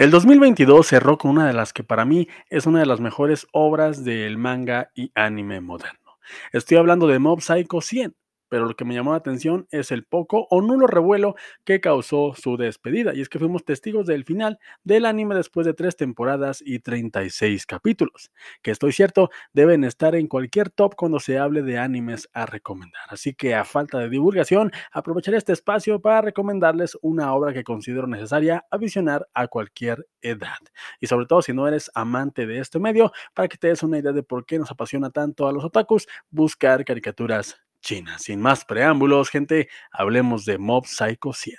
El 2022 cerró con una de las que para mí es una de las mejores obras del manga y anime moderno. Estoy hablando de Mob Psycho 100, pero lo que me llamó la atención es el poco o nulo revuelo que causó su despedida. Y es que fuimos testigos del final del anime después de tres temporadas y 36 capítulos, que estoy cierto deben estar en cualquier top cuando se hable de animes a recomendar. Así que a falta de divulgación, aprovecharé este espacio para recomendarles una obra que considero necesaria a visionar a cualquier edad. Y sobre todo si no eres amante de este medio, para que te des una idea de por qué nos apasiona tanto a los otakus buscar caricaturas China. Sin más preámbulos, gente, hablemos de Mob Psycho 100.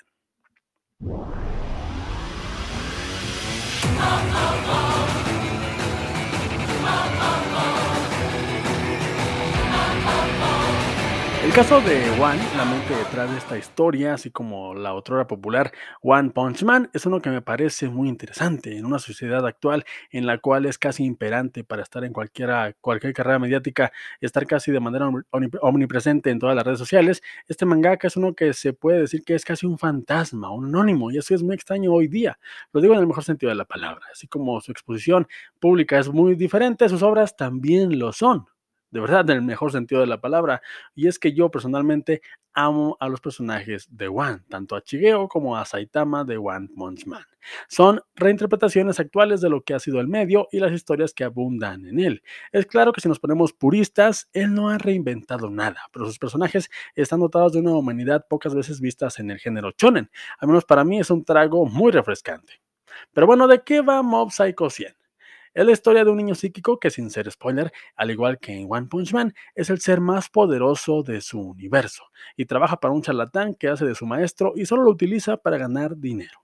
El caso de One, la mente detrás de esta historia, así como la otrora popular One Punch Man, es uno que me parece muy interesante en una sociedad actual en la cual es casi imperante para estar en cualquiera, cualquier carrera mediática, estar casi de manera omnipresente en todas las redes sociales. Este mangaka es uno que se puede decir que es casi un fantasma, un anónimo, y eso es muy extraño hoy día. Lo digo en el mejor sentido de la palabra, así como su exposición pública es muy diferente, sus obras también lo son de verdad, en el mejor sentido de la palabra. Y es que yo personalmente amo a los personajes de One, tanto a Chigeo como a Saitama de One Punch Man. Son reinterpretaciones actuales de lo que ha sido el medio y las historias que abundan en él. Es claro que si nos ponemos puristas, él no ha reinventado nada, pero sus personajes están dotados de una humanidad pocas veces vistas en el género shonen. Al menos para mí es un trago muy refrescante. Pero bueno, ¿de qué va Mob Psycho 100? Es la historia de un niño psíquico que, sin ser spoiler, al igual que en One Punch Man, es el ser más poderoso de su universo y trabaja para un charlatán que hace de su maestro y solo lo utiliza para ganar dinero.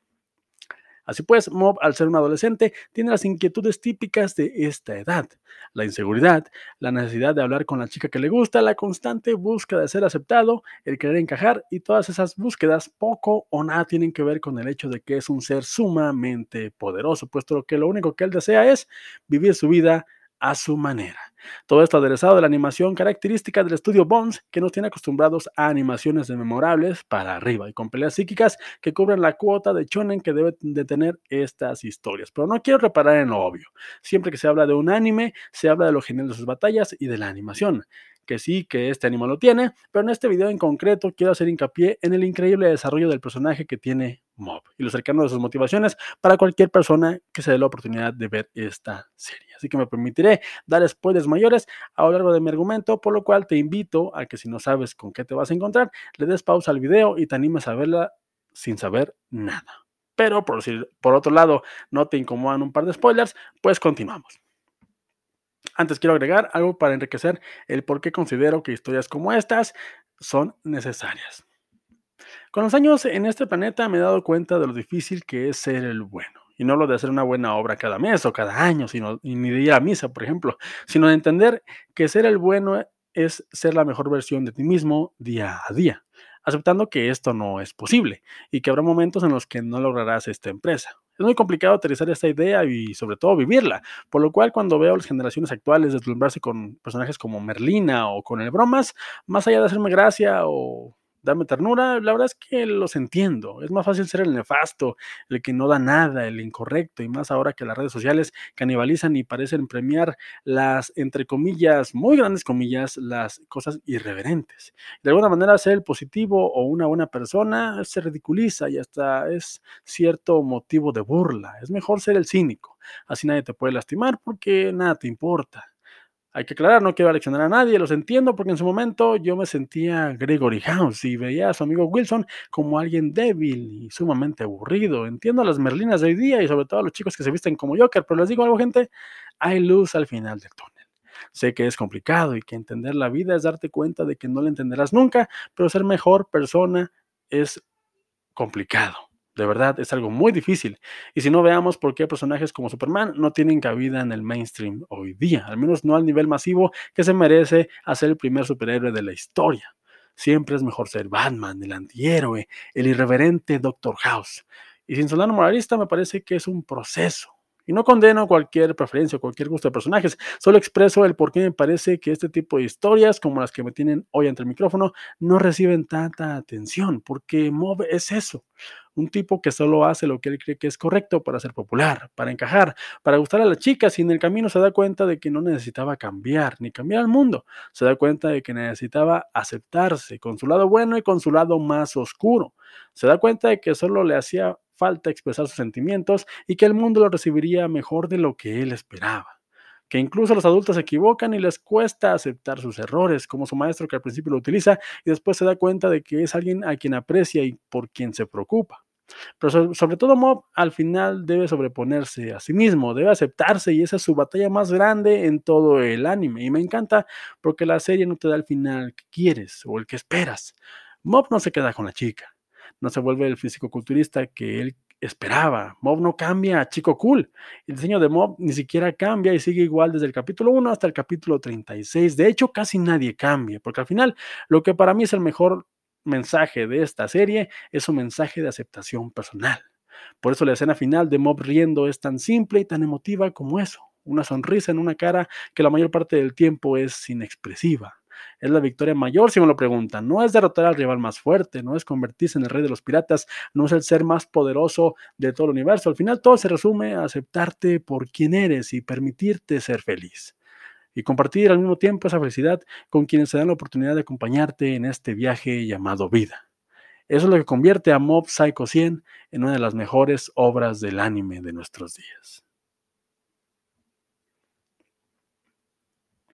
Así pues, Mob, al ser un adolescente, tiene las inquietudes típicas de esta edad. La inseguridad, la necesidad de hablar con la chica que le gusta, la constante búsqueda de ser aceptado, el querer encajar y todas esas búsquedas poco o nada tienen que ver con el hecho de que es un ser sumamente poderoso, puesto que lo único que él desea es vivir su vida a su manera. Todo esto aderezado de la animación característica del estudio Bones, que nos tiene acostumbrados a animaciones de memorables para arriba y con peleas psíquicas que cubren la cuota de chonen que deben de tener estas historias. Pero no quiero reparar en lo obvio. Siempre que se habla de un anime, se habla de lo genial de sus batallas y de la animación que sí, que este anime lo tiene, pero en este video en concreto quiero hacer hincapié en el increíble desarrollo del personaje que tiene Mob y lo cercano de sus motivaciones para cualquier persona que se dé la oportunidad de ver esta serie. Así que me permitiré dar spoilers mayores a lo largo de mi argumento, por lo cual te invito a que si no sabes con qué te vas a encontrar, le des pausa al video y te animes a verla sin saber nada. Pero por, si, por otro lado no te incomodan un par de spoilers, pues continuamos. Antes quiero agregar algo para enriquecer el por qué considero que historias como estas son necesarias. Con los años en este planeta me he dado cuenta de lo difícil que es ser el bueno. Y no lo de hacer una buena obra cada mes o cada año, sino, ni de a misa, por ejemplo, sino de entender que ser el bueno es ser la mejor versión de ti mismo día a día, aceptando que esto no es posible y que habrá momentos en los que no lograrás esta empresa es muy complicado aterrizar esta idea y sobre todo vivirla, por lo cual cuando veo las generaciones actuales deslumbrarse con personajes como Merlina o con el Bromas, más allá de hacerme gracia o darme ternura, la verdad es que los entiendo. Es más fácil ser el nefasto, el que no da nada, el incorrecto, y más ahora que las redes sociales canibalizan y parecen premiar las, entre comillas, muy grandes comillas, las cosas irreverentes. De alguna manera, ser el positivo o una buena persona se ridiculiza y hasta es cierto motivo de burla. Es mejor ser el cínico. Así nadie te puede lastimar porque nada te importa. Hay que aclarar, no quiero aleccionar a nadie, los entiendo, porque en su momento yo me sentía Gregory House y veía a su amigo Wilson como alguien débil y sumamente aburrido. Entiendo a las merlinas de hoy día y sobre todo a los chicos que se visten como Joker, pero les digo algo, gente, hay luz al final del túnel. Sé que es complicado y que entender la vida es darte cuenta de que no la entenderás nunca, pero ser mejor persona es complicado. De verdad, es algo muy difícil. Y si no veamos por qué personajes como Superman no tienen cabida en el mainstream hoy día, al menos no al nivel masivo que se merece hacer el primer superhéroe de la historia. Siempre es mejor ser Batman, el antihéroe, el irreverente Doctor House. Y sin sonar moralista, me parece que es un proceso. Y no condeno cualquier preferencia o cualquier gusto de personajes, solo expreso el por qué me parece que este tipo de historias, como las que me tienen hoy ante el micrófono, no reciben tanta atención, porque Mob es eso, un tipo que solo hace lo que él cree que es correcto para ser popular, para encajar, para gustar a las chicas y en el camino se da cuenta de que no necesitaba cambiar ni cambiar al mundo, se da cuenta de que necesitaba aceptarse con su lado bueno y con su lado más oscuro, se da cuenta de que solo le hacía falta expresar sus sentimientos y que el mundo lo recibiría mejor de lo que él esperaba que incluso los adultos se equivocan y les cuesta aceptar sus errores, como su maestro que al principio lo utiliza y después se da cuenta de que es alguien a quien aprecia y por quien se preocupa. Pero sobre, todo Mob al final debe sobreponerse a sí mismo, debe aceptarse y esa es su batalla más grande en todo el anime. Y me encanta porque la serie no te da el final que quieres o el que esperas. Mob no se queda con la chica, no se vuelve el físico-culturista que él esperaba. Mob no cambia chico cool. El diseño de Mob ni siquiera cambia y sigue igual desde el capítulo 1 hasta el capítulo 36. De hecho, casi nadie cambia, porque al final lo que para mí es el mejor mensaje de esta serie es un mensaje de aceptación personal. Por eso la escena final de Mob riendo es tan simple y tan emotiva como eso, una sonrisa en una cara que la mayor parte del tiempo es inexpresiva. Es la victoria mayor, si me lo preguntan. No es derrotar al rival más fuerte, no es convertirse en el rey de los piratas, no es el ser más poderoso de todo el universo. Al final todo se resume a aceptarte por quien eres y permitirte ser feliz y compartir al mismo tiempo esa felicidad con quienes se dan la oportunidad de acompañarte en este viaje llamado vida. Eso es lo que convierte a Mob Psycho 100 en una de las mejores obras del anime de nuestros días.